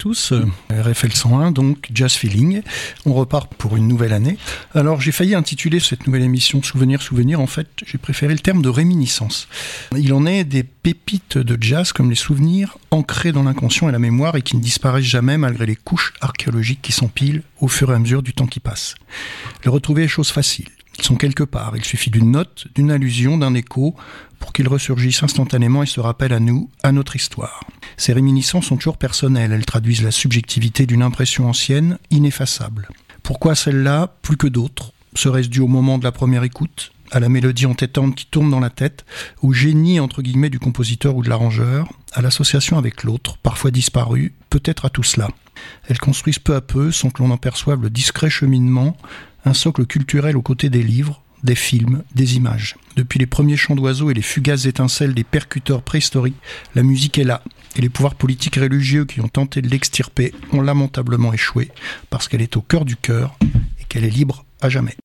Tous, euh, RFL 101, donc Jazz Feeling. On repart pour une nouvelle année. Alors j'ai failli intituler cette nouvelle émission Souvenir, Souvenir. En fait, j'ai préféré le terme de réminiscence. Il en est des pépites de jazz comme les souvenirs ancrés dans l'inconscient et la mémoire et qui ne disparaissent jamais malgré les couches archéologiques qui s'empilent au fur et à mesure du temps qui passe. Le retrouver est chose facile. Sont quelque part. Il suffit d'une note, d'une allusion, d'un écho pour qu'ils ressurgissent instantanément et se rappellent à nous, à notre histoire. Ces réminiscences sont toujours personnelles. Elles traduisent la subjectivité d'une impression ancienne, ineffaçable. Pourquoi celle-là, plus que d'autres Serait-ce dû au moment de la première écoute à la mélodie entêtante qui tourne dans la tête, au génie entre guillemets du compositeur ou de l'arrangeur, à l'association avec l'autre, parfois disparu, peut-être à tout cela. Elles construisent peu à peu, sans que l'on en perçoive le discret cheminement, un socle culturel aux côtés des livres, des films, des images. Depuis les premiers chants d'oiseaux et les fugaces étincelles des percuteurs préhistoriques, la musique est là, et les pouvoirs politiques et religieux qui ont tenté de l'extirper ont lamentablement échoué, parce qu'elle est au cœur du cœur et qu'elle est libre à jamais.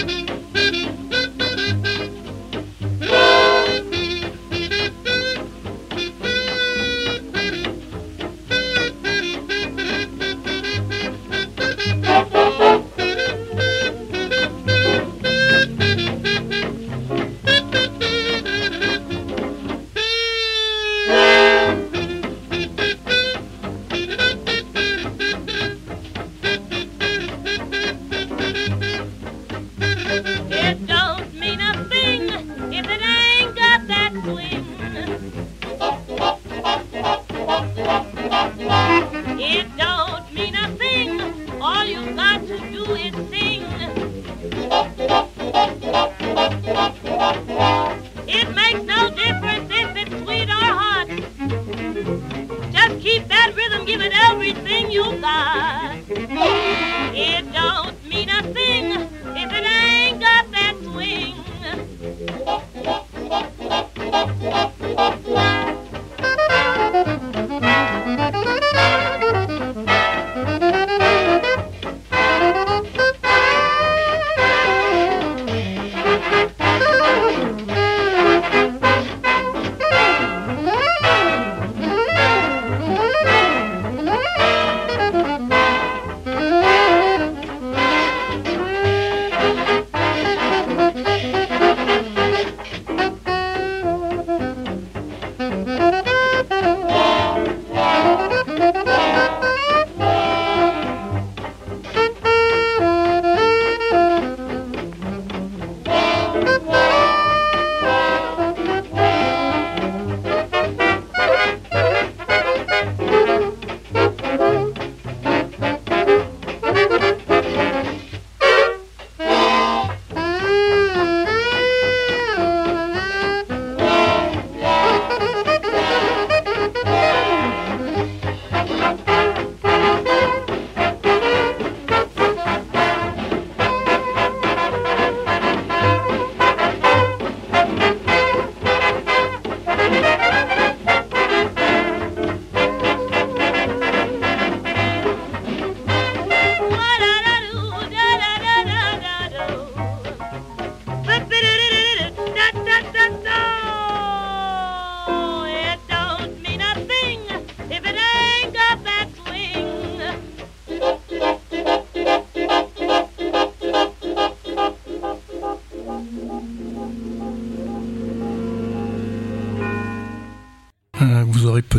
Thank you.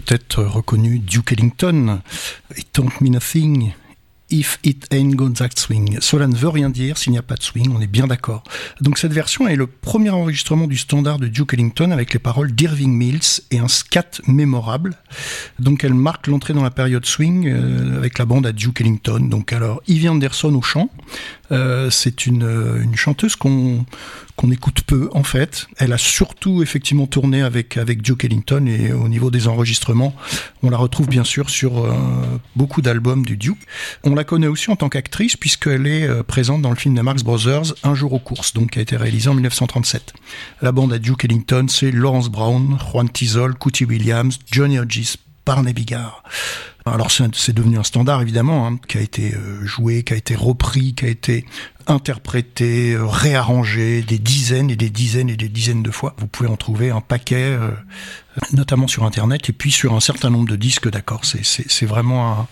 Peut-être reconnu Duke Ellington, It Don't Mean a Thing, If It Ain't Got That Swing. Cela ne veut rien dire s'il n'y a pas de swing, on est bien d'accord. Donc cette version est le premier enregistrement du standard de Duke Ellington avec les paroles d'Irving Mills et un scat mémorable. Donc elle marque l'entrée dans la période swing euh, avec la bande à Duke Ellington. Donc alors Ivy Anderson au chant, euh, c'est une, une chanteuse qu'on écoute peu en fait. Elle a surtout effectivement tourné avec Duke Ellington et au niveau des enregistrements, on la retrouve bien sûr sur euh, beaucoup d'albums du Duke. On la connaît aussi en tant qu'actrice puisqu'elle est euh, présente dans le film des Marx Brothers Un jour aux courses, donc qui a été réalisé en 1937. La bande à Duke Ellington, c'est Lawrence Brown, Juan Tizol, Cootie Williams, Johnny Hodges, Barney Bigard. Alors c'est devenu un standard évidemment, hein, qui a été euh, joué, qui a été repris, qui a été interprété, euh, réarrangé des dizaines et des dizaines et des dizaines de fois. Vous pouvez en trouver un paquet, euh, notamment sur Internet et puis sur un certain nombre de disques d'accord. C'est vraiment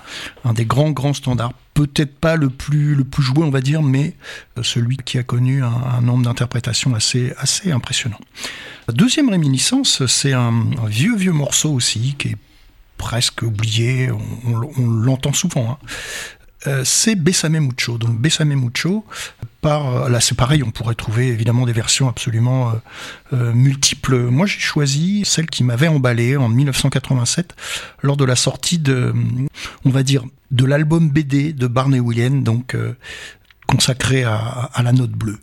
un, des grands grands standards. Peut-être pas le plus le plus joué on va dire, mais celui qui a connu un, nombre d'interprétations assez assez impressionnant. Deuxième réminiscence, c'est un, un vieux vieux morceau aussi qui est presque oublié, on, l'entend souvent. Hein. Euh, c'est Besame Mucho. Donc Besame Mucho, par, là c'est pareil, on pourrait trouver évidemment des versions absolument euh, euh, multiples. Moi j'ai choisi celle qui m'avait emballé en 1987 lors de la sortie de, on va dire, de l'album BD de Barney Williams, donc consacré à, la note bleue.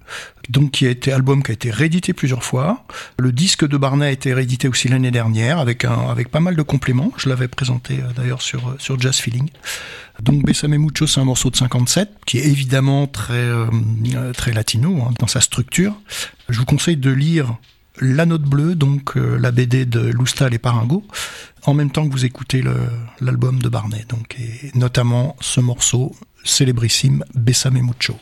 Donc qui a été album qui a été réédité plusieurs fois. Le disque de Barnet a été réédité aussi l'année dernière avec un avec pas mal de compléments. Je l'avais présenté euh, d'ailleurs sur euh, sur Jazz Feeling. Donc Besame Mucho c'est un morceau de 57 qui est évidemment très euh, très latino hein, dans sa structure. Je vous conseille de lire la Note Bleue, donc la BD de Lustal et Paringo, en même temps que vous écoutez l'album de Barnet, donc et notamment ce morceau célébrissime Besame Mucho.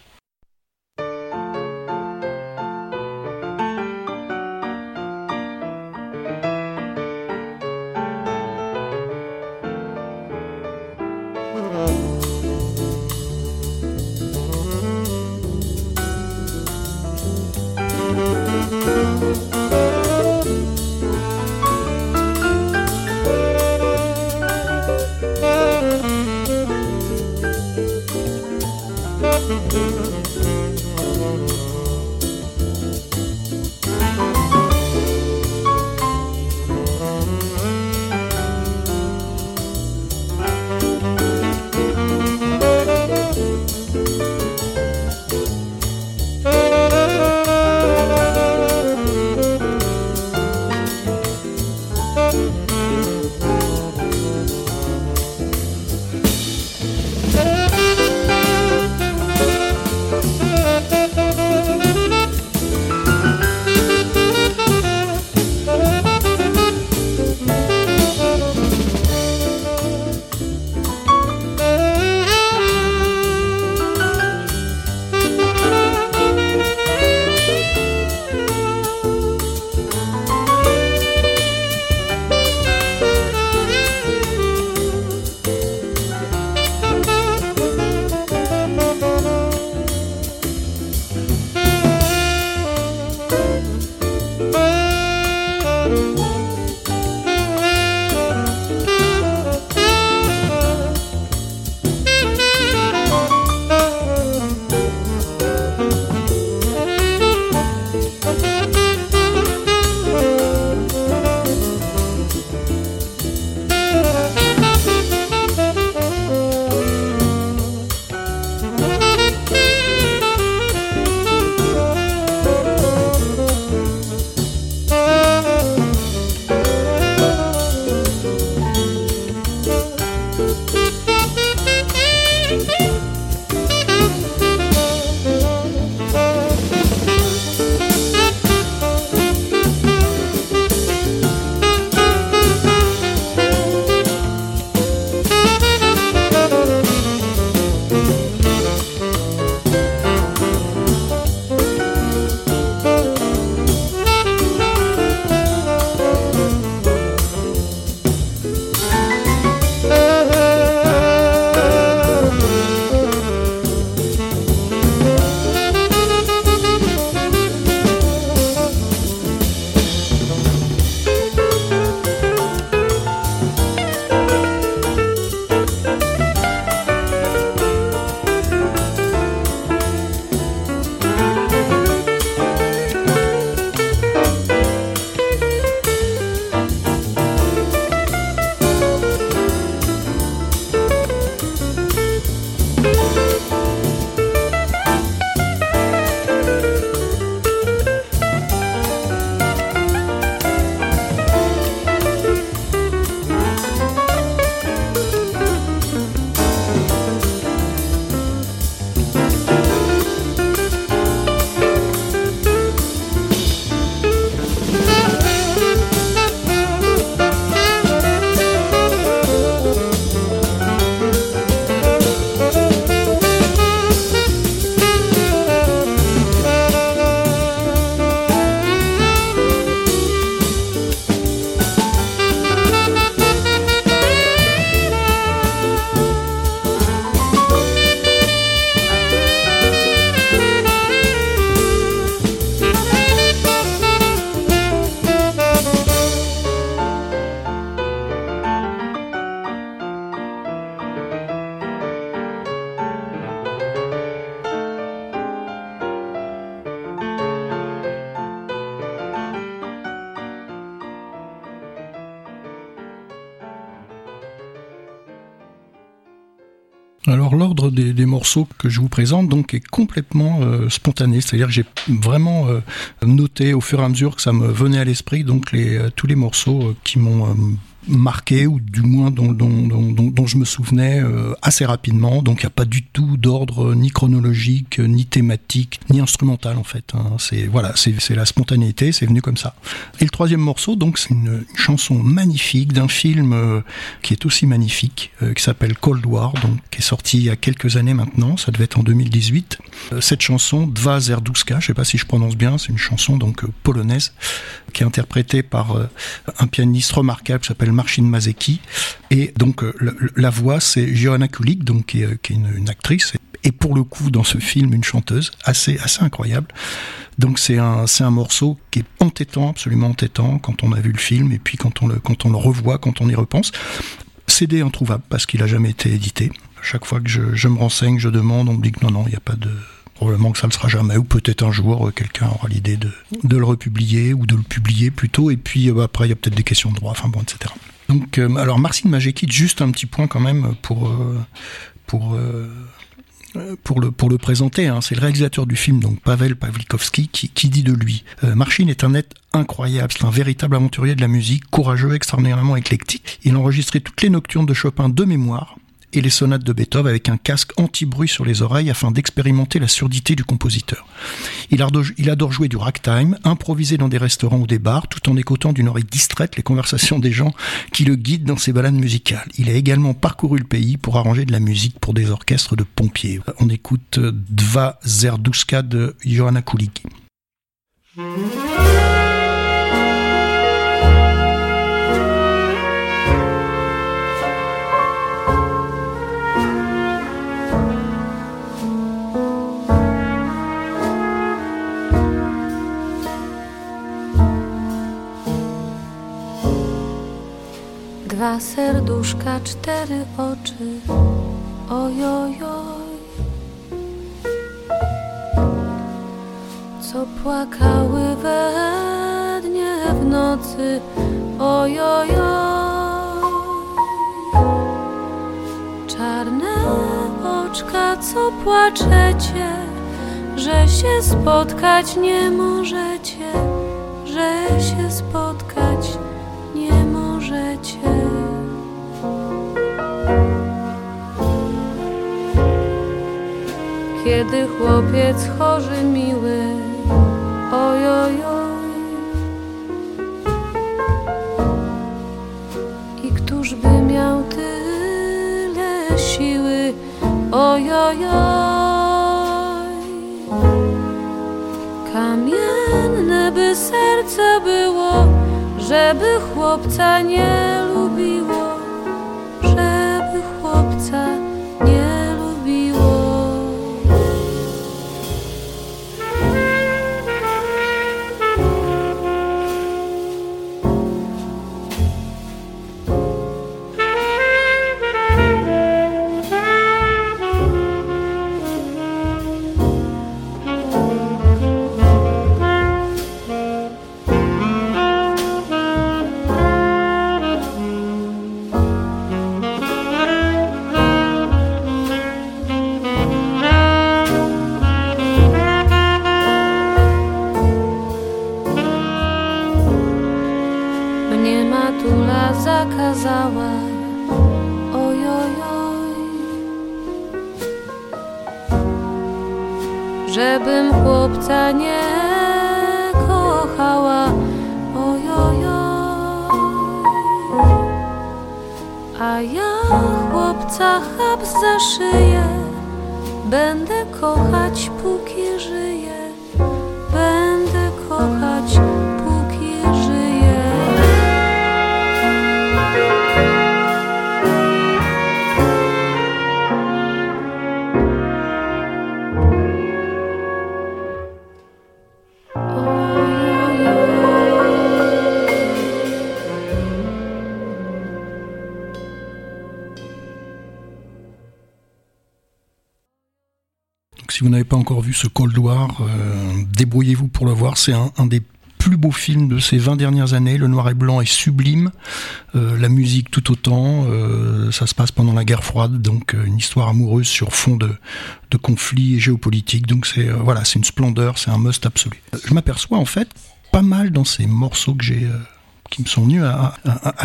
Que je vous présente donc est complètement euh, spontané, c'est-à-dire que j'ai vraiment euh, noté au fur et à mesure que ça me venait à l'esprit donc les, euh, tous les morceaux qui m'ont marqué ou du moins dont, dont, dont, dont je me souvenais euh, assez rapidement. Donc il n'y a pas du tout d'ordre ni chronologique, ni thématique, ni instrumental en fait. Hein. C'est voilà, c'est la spontanéité, c'est venu comme ça. Et le troisième morceau, donc c'est une, chanson magnifique d'un film euh, qui est aussi magnifique, euh, qui s'appelle Cold War, donc qui est sorti il y a quelques années maintenant. Ça devait être en 2018. cette chanson Dva Zerduska, je sais pas si je prononce bien, c'est une chanson donc polonaise qui est interprétée par un pianiste remarquable qui s'appelle Marcin Mazeki. Et donc euh, la, voix, c'est Johanna Kulik, donc qui est, une, actrice, et pour le coup dans ce film une chanteuse assez assez incroyable. Donc c'est un un morceau qui est entêtant, absolument entêtant quand on a vu le film et puis quand on le quand on le revoit, quand on y repense. CD introuvable parce qu'il a jamais été édité. Chaque fois que je, je me renseigne, je demande, on me dit que non non, il n'y a pas de Probablement que ça ne le sera jamais, ou peut-être un jour, euh, quelqu'un aura l'idée de, de, le republier, ou de le publier plutôt, et puis euh, après, il y a peut-être des questions de droit, enfin bon, etc. Donc, euh, alors, Marcin Majekit, juste un petit point quand même pour, le, pour présenter. Hein. C'est le réalisateur du film, donc Pavel Pavlikovski, qui, dit de lui Marcin est un être incroyable, c'est un véritable aventurier de la musique, courageux, extraordinairement éclectique. Il a enregistré toutes les nocturnes de Chopin de mémoire, et les sonates de Beethoven avec un casque anti-bruit sur les oreilles afin d'expérimenter la surdité du compositeur. Il adore, il adore jouer du ragtime, improviser dans des restaurants ou des bars, tout en écoutant d'une oreille distraite les conversations des gens qui le guident dans ses balades musicales. Il a également parcouru le pays pour arranger de la musique pour des orchestres de pompiers. On écoute Dva Zerduska de Johanna Kuligi. Dwa serduszka, cztery oczy, ojojoj. Co płakały we dnie w nocy, ojojoj. Czarne oczka, co płaczecie, że się spotkać nie możecie, że się spotkać możecie. Kiedy chłopiec chorzy miły, ojojoj. I któż by miał tyle siły, ojojoj. Żeby chłopca nie lubiło, si vous n'avez pas encore vu ce Cold War, euh, débrouillez-vous pour le voir. C'est un, des plus beaux films de ces 20 dernières années. Le noir et blanc est sublime. la musique tout autant. ça se passe pendant la guerre froide, donc une histoire amoureuse sur fond de, de conflits géopolitiques. Donc c'est voilà, c'est une splendeur, c'est un must absolu. Je m'aperçois en fait pas mal dans ces morceaux que j'ai qui me sont venus à,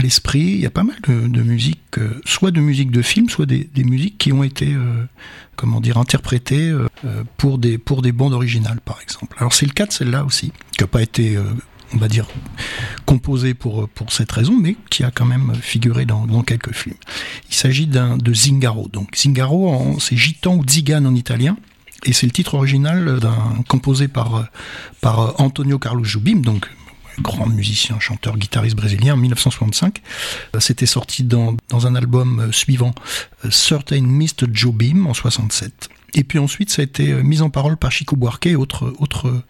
l'esprit. Il y a pas mal de, de musique, soit de musique de film, soit des, musiques qui ont été, comment dire, interprétées pour des pour des bandes originales, par exemple. Alors c'est le cas de celle-là aussi, qui n'a pas été on va dire, composé pour, pour cette raison, mais qui a quand même figuré dans, dans quelques films. Il s'agit d'un de Zingaro. Donc Zingaro, c'est gitan ou zigane en italien. Et c'est le titre original composé par, par Antonio Carlos Jobim, donc grand musicien, chanteur, guitariste brésilien en 1965. C'était sorti dans, dans un album suivant, Certain Mr. Jobim en 67. Et puis ensuite, ça a été euh, mis en parole par Chico Buarque, autre, autre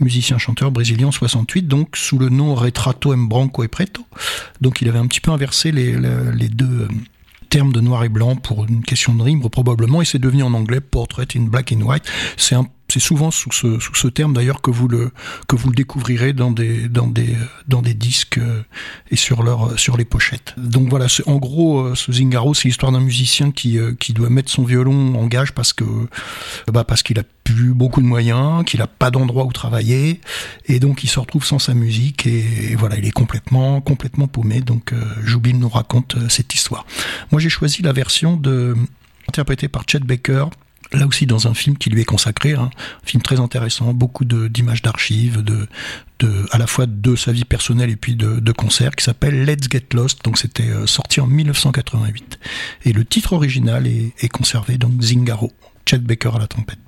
musicien-chanteur brésilien en 68, donc sous le nom Retrato em Branco e Preto. Donc il avait un petit peu inversé les, les, deux euh, termes de noir et blanc pour une question de rime, probablement, et c'est devenu en anglais Portrait in Black and White. C'est un c'est souvent sous ce, sous ce terme d'ailleurs que vous le que vous le découvrirez dans des dans des dans des disques euh, et sur leur sur les pochettes. Donc voilà, en gros, euh, ce Zingaro, c'est l'histoire d'un musicien qui euh, qui doit mettre son violon en gage parce que bah parce qu'il a plus beaucoup de moyens, qu'il a pas d'endroit où travailler et donc il se retrouve sans sa musique et, voilà, il est complètement complètement paumé. Donc Joubim nous raconte cette histoire. Moi, j'ai choisi la version de interprétée par Chet Baker là aussi dans un film qui lui est consacré, hein. un film très intéressant, beaucoup d'images d'archives, de, à la fois de sa vie personnelle et puis de, de concerts, qui s'appelle Let's Get Lost, donc c'était euh, sorti en 1988. Et le titre original est, est conservé, donc Zingaro, Chet Baker à la trompette.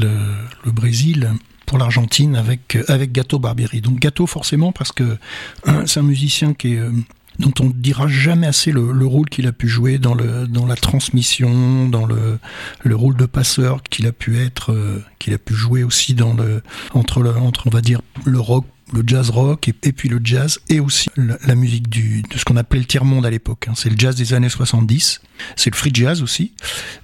Le, Brésil pour l'Argentine avec, avec Gato Barbieri. Donc Gato forcément parce que c'est un musicien qui est, euh, dont on ne dira jamais assez le, rôle qu'il a pu jouer dans, le, dans la transmission, dans le, le rôle de passeur qu'il a pu être, euh, qu'il a pu jouer aussi dans le, entre, le, entre on va dire le rock le jazz rock et, puis le jazz et aussi la, musique du, de ce qu'on appelait le tiers-monde à l'époque. Hein. C'est le jazz des années 70, c'est le free jazz aussi,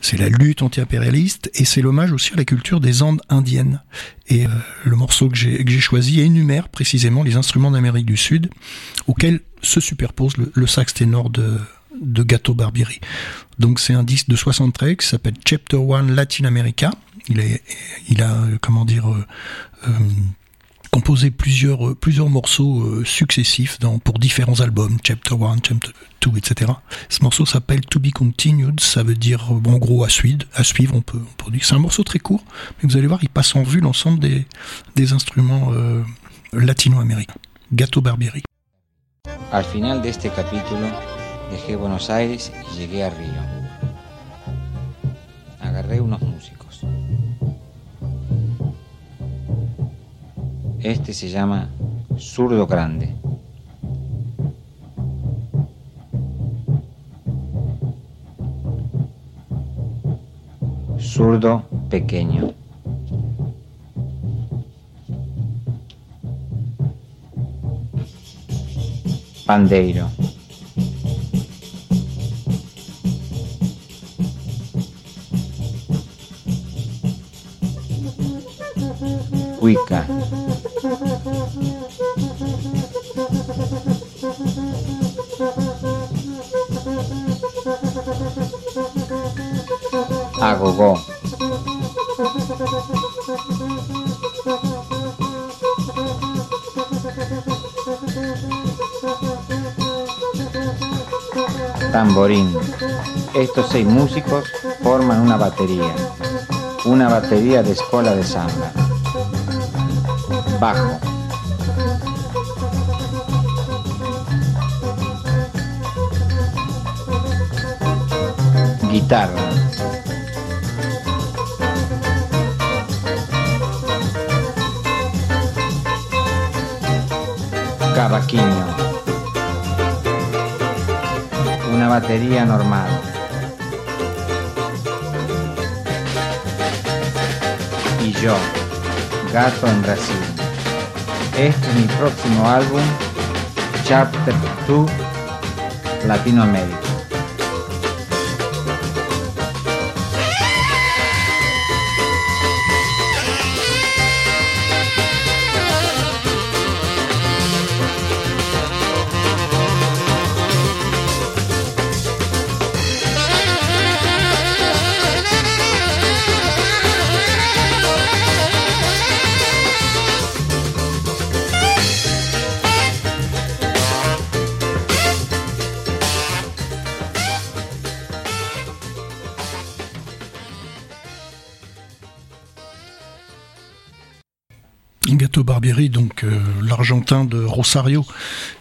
c'est la lutte anti-impérialiste et c'est l'hommage aussi à la culture des Andes indiennes. Et euh, le morceau que j'ai choisi énumère précisément les instruments d'Amérique du Sud auxquels se superpose le, le sax ténor de, de Gato Barbieri. Donc c'est un disque de 73 qui s'appelle Chapter One Latin America. Il, est, il a, comment dire, euh, euh, composé plusieurs, euh, plusieurs morceaux euh, successifs dans, pour différents albums, Chapter 1, Chapter 2, etc. Ce morceau s'appelle To Be Continued, ça veut dire euh, en gros à suivre, à suivre on peut, on. C'est un morceau très court, mais vous allez voir, il passe en vue l'ensemble des, des instruments latino-américains. Gato Barbieri. Al final de este capítulo, dejé Buenos Aires y llegué a Río. Agarré unos músicos. Este se llama Zurdo Grande. Zurdo pequeño. Pandeiro. Agogó. Tamborín. Estos seis músicos forman una batería, una batería de escuela de samba. Bajo. Guitarra. Batería normal. Y yo, Gato en Brasil. Este es mi próximo álbum, Chapter 2, Latinoamérica. De Rosario,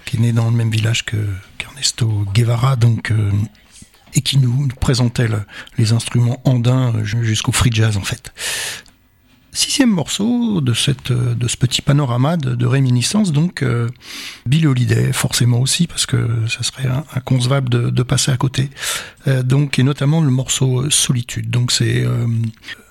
qui est né dans le même village que qu'Ernesto Guevara, donc euh, et qui nous présentait le- les instruments andins euh, jusqu'au free jazz en fait. Sixième morceau de, cette, euh, de ce petit panorama de, de réminiscence, donc Bill Holiday, forcément aussi, parce que ça serait inconcevable de, passer à côté. Donc, et notamment le morceau Solitude. Donc c'est un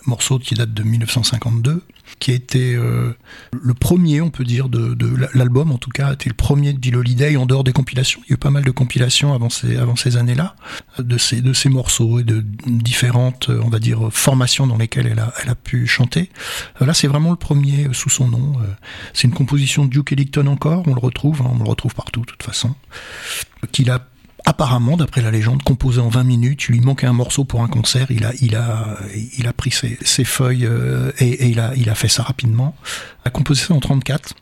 morceau qui date de 1952, qui a été euh, le premier, on peut dire, de, l'album, en tout cas, a été le premier de Bill Holiday en dehors des compilations. Il y a eu pas mal de compilations avant ces, années-là, de ces, morceaux et de différentes, on va dire, formations dans lesquelles elle a, pu chanter. Euh, Là, c'est vraiment le premier euh, sous son nom. C'est une composition de Duke Ellington encore, on le retrouve, hein, on le retrouve partout, de toute façon, qu'il a apparemment, d'après la légende, composé en 20 minutes. Il lui manquait un morceau pour un concert. Il a, il a, il a pris ses, feuilles euh, et, il, a, il a fait ça rapidement. A composé ça en 34.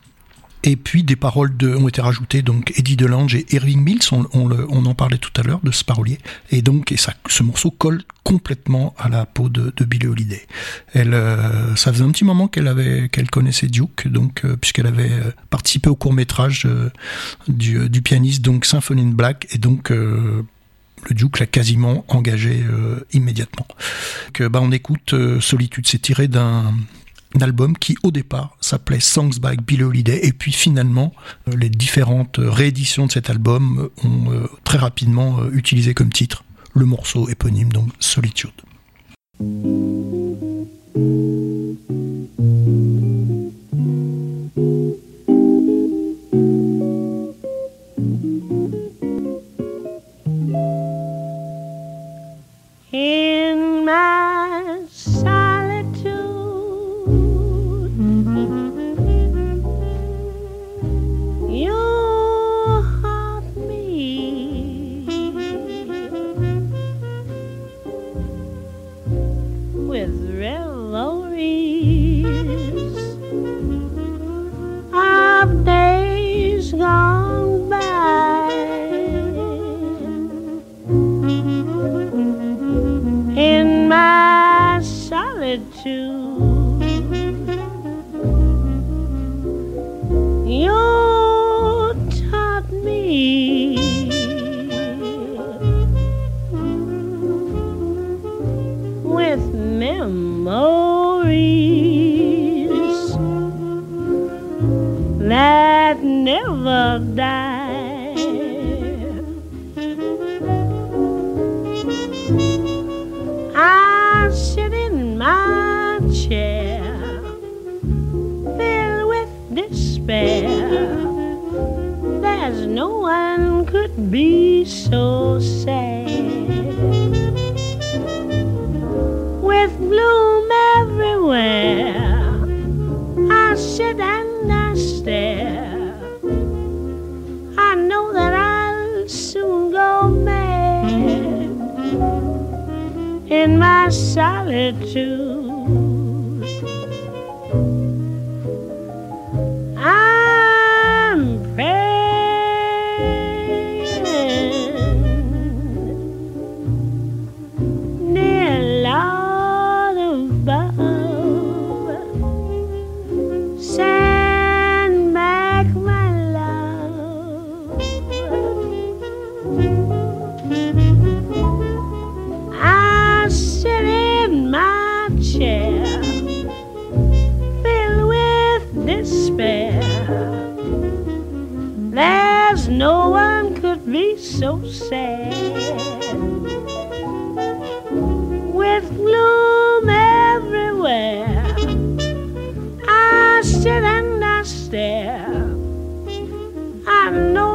Et puis des paroles de, ont été rajoutées, donc Eddie Delange et Irving Mills, on, on, le- on en parlait tout à l'heure de ce parolier. Et donc et ça, ce morceau colle complètement à la peau de, de Billie Holiday. Elle, euh, ça faisait un petit moment qu'elle avait, qu'elle connaissait Duke, donc euh, puisqu'elle avait euh, participé au court métrage du, euh, du pianiste donc Symphony in Black et donc euh, le Duke l'a quasiment engagé euh, immédiatement. Euh, bah, on écoute euh, Solitude, c'est tiré d'un un album qui au départ s'appelait Songs by Billie Holiday et puis finalement euh, les différentes euh, rééditions de cet album euh, ont très rapidement utilisé comme titre le morceau éponyme donc Solitude. Solitude. You taught me with memories that never die. Be so sad. With bloom everywhere, I sit and I stare. I know that I'll soon go mad in my solitude. I'm no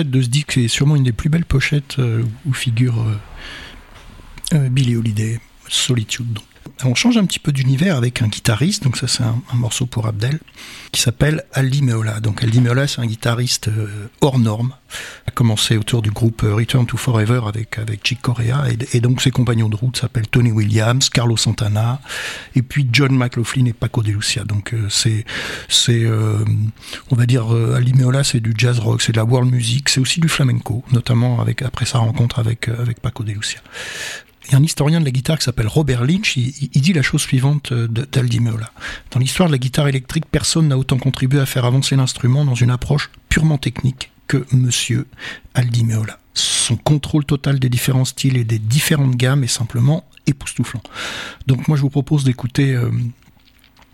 de ce disque est sûrement une des plus belles pochettes euh, où figure euh, euh, Billy Holiday, Solitude. donc. On change un petit peu d'univers avec un guitariste, donc ça c'est un, morceau pour Abdel, qui s'appelle Aldi Meola. Donc Aldi Meola c'est un guitariste euh, hors norme, a commencé autour du groupe euh, Return to Forever avec, avec Chick Corea, et, donc ses compagnons de route s'appellent Tony Williams, Carlos Santana, et puis John McLaughlin et Paco de Lucia. Donc euh, c'est, c'est on va dire, Aldi Meola c'est du jazz rock, c'est de la world music, c'est aussi du flamenco, notamment avec, après sa rencontre avec, avec Paco de Lucia. Il un historien de la guitare qui s'appelle Robert Lynch, il, dit la chose suivante euh, d'Aldi Meola. Dans l'histoire de la guitare électrique, personne n'a autant contribué à faire avancer l'instrument dans une approche purement technique que monsieur Aldi Meola. Son contrôle total des différents styles et des différentes gammes est simplement époustouflant. Donc moi je vous propose d'écouter... euh,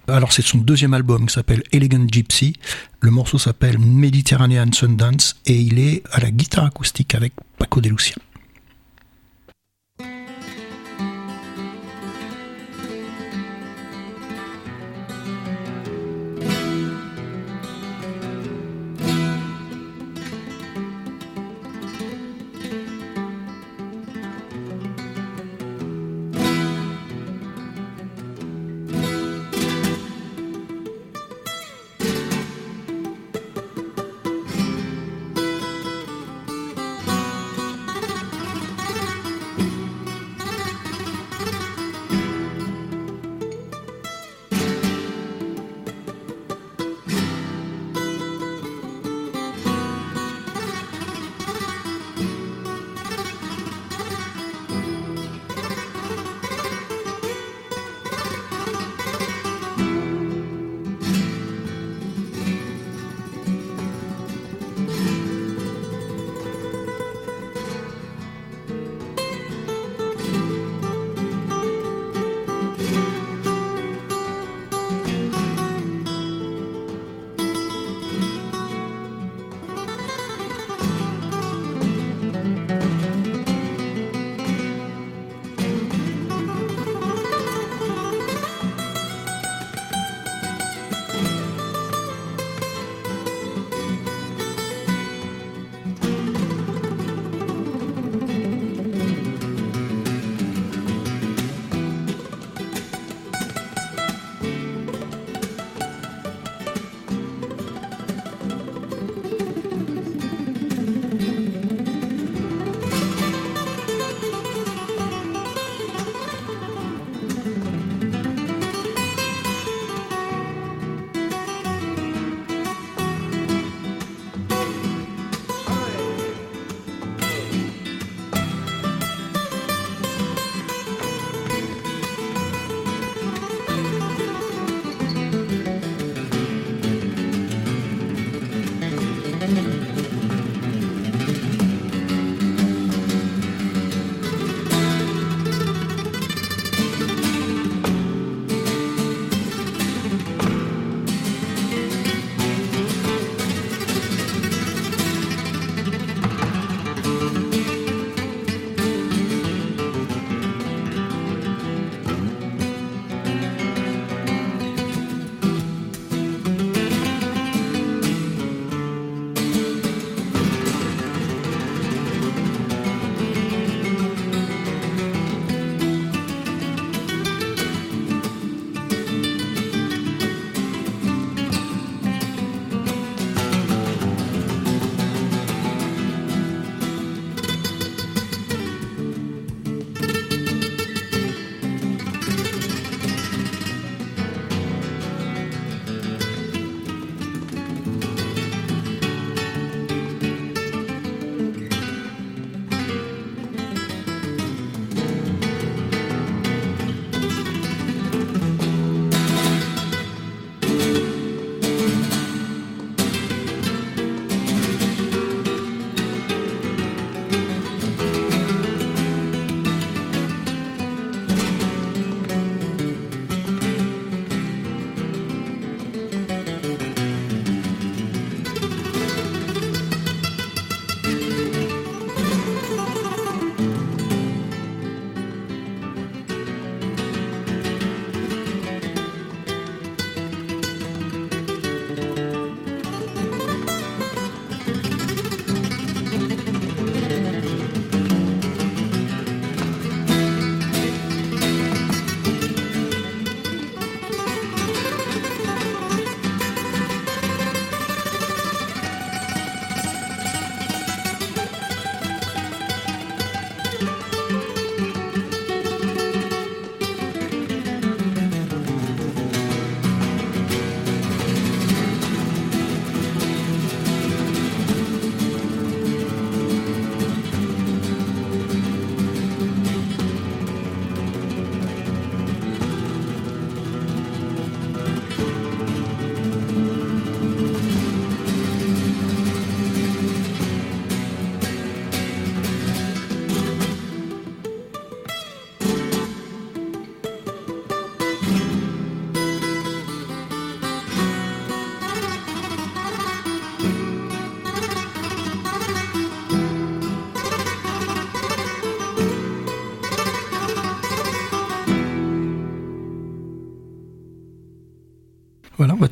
alors c'est son deuxième album qui s'appelle Elegant Gypsy. Le morceau s'appelle Mediterranean Sundance et il est à la guitare acoustique avec Paco de Lucia.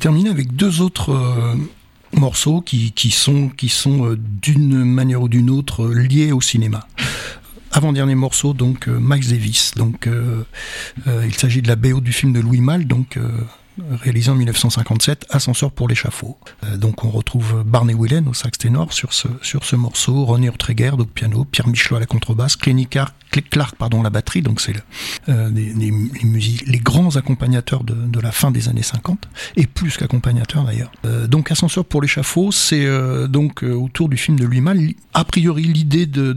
Terminer avec deux autres euh, morceaux qui, qui sont, qui sont euh, d'une manière ou d'une autre liés au cinéma. Avant-dernier morceau, donc euh, Max Davis. Donc, il s'agit de la BO du film de Louis Malle, donc réalisé en 1957, Ascenseur pour l'échafaud. Euh, donc on retrouve Barney Whelan au sax ténor sur ce, sur ce morceau, René Ortreger au piano, Pierre Michelot à la contrebasse, Clény Clark pardon, la batterie, donc c'est euh, les, les, les, grands accompagnateurs de, la fin des années 50, et plus qu'accompagnateurs d'ailleurs. Euh, donc Ascenseur pour l'échafaud, c'est euh, donc autour du film de lui-même, a priori l'idée de,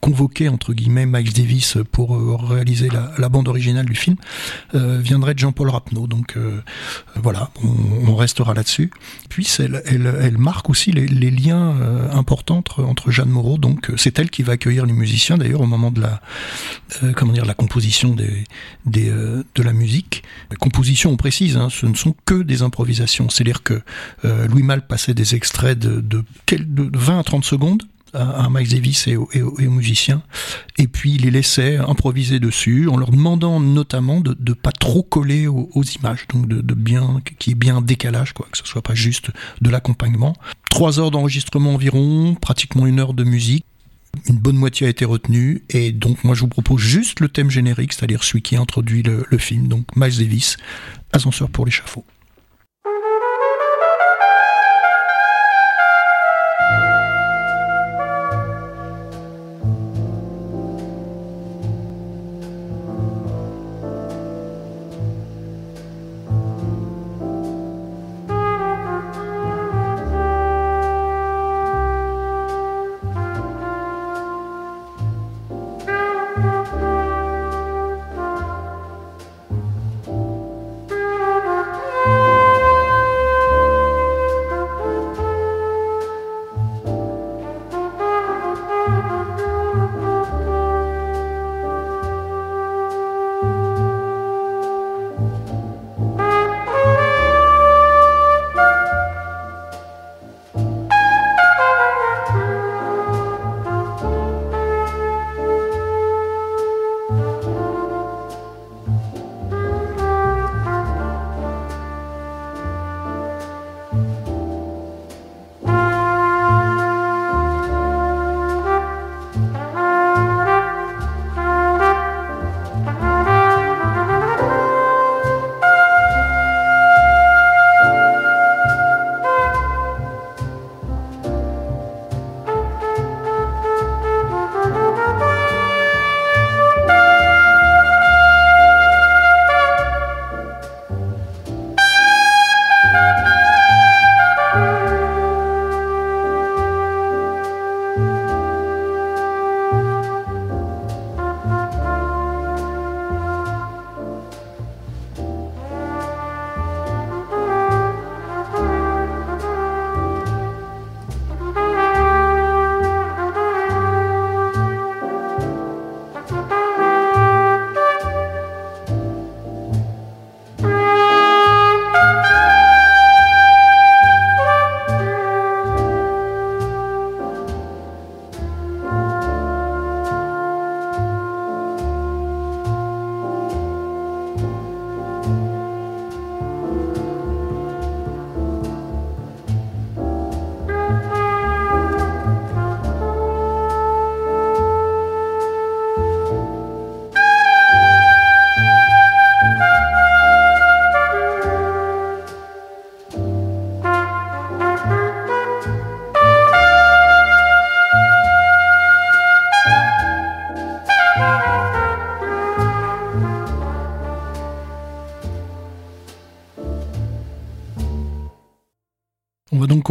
convoquer entre guillemets Miles Davis pour réaliser la, bande originale du film viendrait de Jean-Paul Rapneau, donc voilà, on, restera là-dessus. Puis elle, marque aussi les, liens importants entre, entre, Jeanne Moreau. Donc c'est elle qui va accueillir les musiciens d'ailleurs au moment de la comment dire la composition des, des de la musique. La composition, on précise, hein, ce ne sont que des improvisations. C'est-à-dire que Louis Malle passait des extraits de, de, de 20 à 30 secondes à, Max Davis et aux, musiciens, et puis il les laissait improviser dessus, en leur demandant notamment de ne pas trop coller aux, images, donc de bien qu'il y ait bien un décalage, quoi, que ce soit pas juste de l'accompagnement. Trois heures d'enregistrement environ, pratiquement une heure de musique. Une bonne moitié a été retenue, et donc moi je vous propose juste le thème générique, c'est-à-dire celui qui introduit le, le film, donc Miles Davis, Ascenseur pour l'échafaud.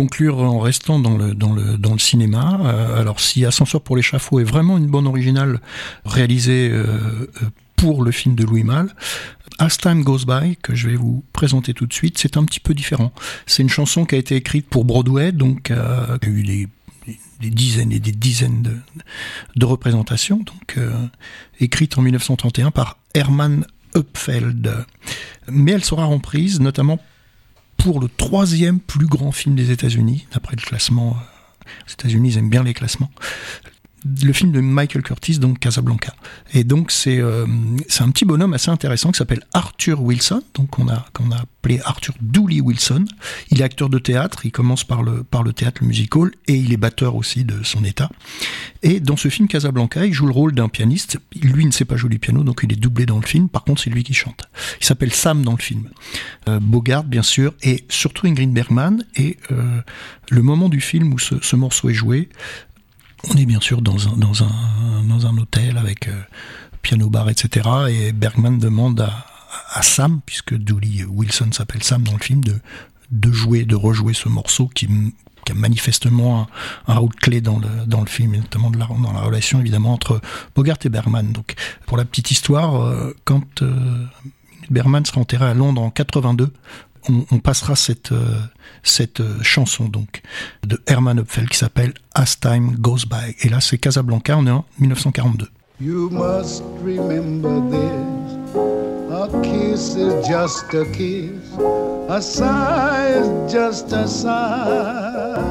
Conclure en restant dans le, cinéma. Euh, alors si Ascenseur pour l'échafaud est vraiment une bonne originale réalisée euh, euh, pour le film de Louis Malle, As Time Goes By, que je vais vous présenter tout de suite, c'est un petit peu différent. C'est une chanson qui a été écrite pour Broadway, donc qui a eu des, dizaines et des dizaines de, de représentations, donc écrite en 1931 par Herman Upfeld. Mais elle sera reprise notamment pour le troisième plus grand film des États-Unis, d'après le classement. Les euh, États-Unis aiment bien les classements. Le film de Michael Curtis, donc Casablanca. Et donc c'est euh, c'est un petit bonhomme assez intéressant qui s'appelle Arthur Wilson, donc on a qu'on a appelé Arthur Dooley Wilson. Il est acteur de théâtre, il commence par le par le théâtre, le musical, et il est batteur aussi de son état. Et dans ce film Casablanca, il joue le rôle d'un pianiste. Lui ne sait pas jouer du piano, donc il est doublé dans le film. Par contre, c'est lui qui chante. Il s'appelle Sam dans le film. Euh, Bogart, bien sûr, et surtout Ingrid Bergman. Et euh, le moment du film où ce morceau est joué, on est bien sûr dans un, dans un, dans un hôtel avec euh, piano bar, etc. Et Bergman demande à, Sam, puisque Dooley Wilson s'appelle Sam dans le film, de, de jouer, de rejouer ce morceau qui, qui a manifestement un, un, rôle clé dans le, dans le film, et notamment de la, dans la relation évidemment entre Bogart et Bergman. Donc, pour la petite histoire, euh, quand euh, Bergman sera enterré à Londres en 82, on, on passera cette, euh, cette chanson donc de Herman Hupfeld qui s'appelle As Time Goes By. Et là, c'est Casablanca, on est en 1942. You must remember this. A kiss is just a kiss. A sigh is just a sigh.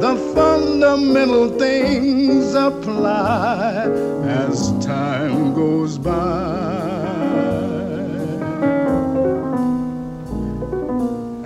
The fundamental things apply as time goes by.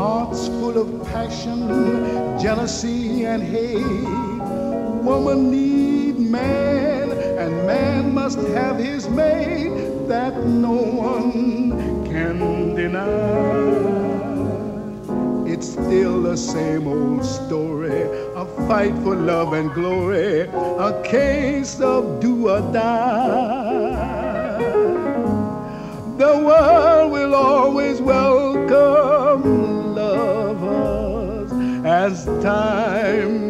hearts full of passion, jealousy, and hate. Woman need man, and man must have his mate that no one can deny. It's still the same old story, a fight for love and glory, a case of do or die. The world will always welcome as time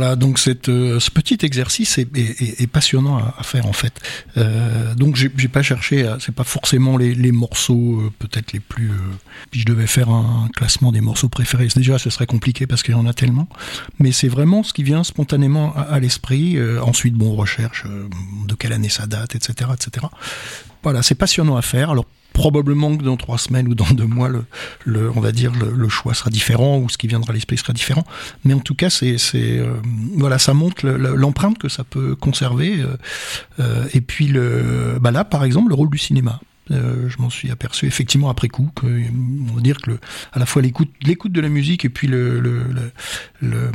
Voilà, donc euh, ce petit exercice est, passionnant à, faire en fait. Euh, donc j'ai pas cherché, c'est pas forcément les, morceaux euh, peut-être les plus. euh, puis je devais faire un, classement des morceaux préférés. Déjà, ce serait compliqué parce qu'il y en a tellement. Mais c'est vraiment ce qui vient spontanément à, à l'esprit. Euh, ensuite, bon, on recherche euh, de quelle année ça date, etc., etc. Voilà, c'est passionnant à faire. Alors probablement que dans trois semaines ou dans deux mois, le, le- on va dire le, choix sera différent ou ce qui viendra à l'esprit sera différent. Mais en tout cas, c'est, euh, voilà, ça montre le- le- l'empreinte que ça peut conserver. euh, euh, et puis le, bah là, par exemple, le rôle du cinéma. Euh, je m'en suis aperçu effectivement après coup que on va dire que à la fois l'écoute de la musique et puis le le, le, le,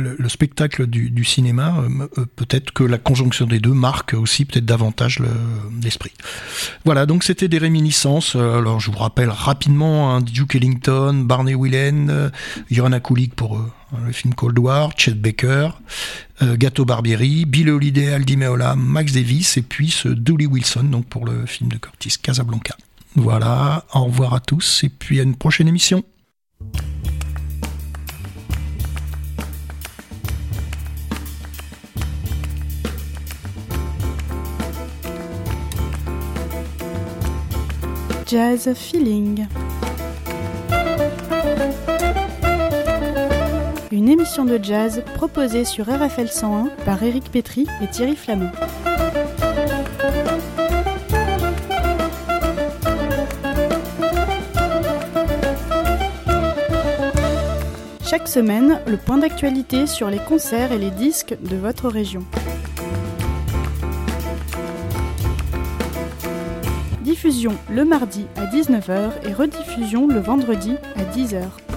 le- le spectacle du, cinéma euh, euh, peut-être que la conjonction des deux marque aussi peut-être davantage le- l'esprit. Voilà donc c'était des réminiscences. Alors je vous rappelle rapidement hein, Duke Ellington Barney Whelan Johanna Kulig pour euh, Hein, le film Cold War, Chet Baker, euh, Gato Barbieri, Bill Holiday, Aldi Meola, Max Davis, et puis ce Dooley Wilson, donc pour le film de Curtis Casablanca. Voilà, au revoir à tous, et puis à une prochaine émission. Jazz Feeling. Une émission de jazz proposée sur RFL 101 par Eric Petry et Thierry Flamand. Chaque semaine, le point d'actualité sur les concerts et les disques de votre région. Diffusion le mardi à 19h et rediffusion le vendredi à 10h.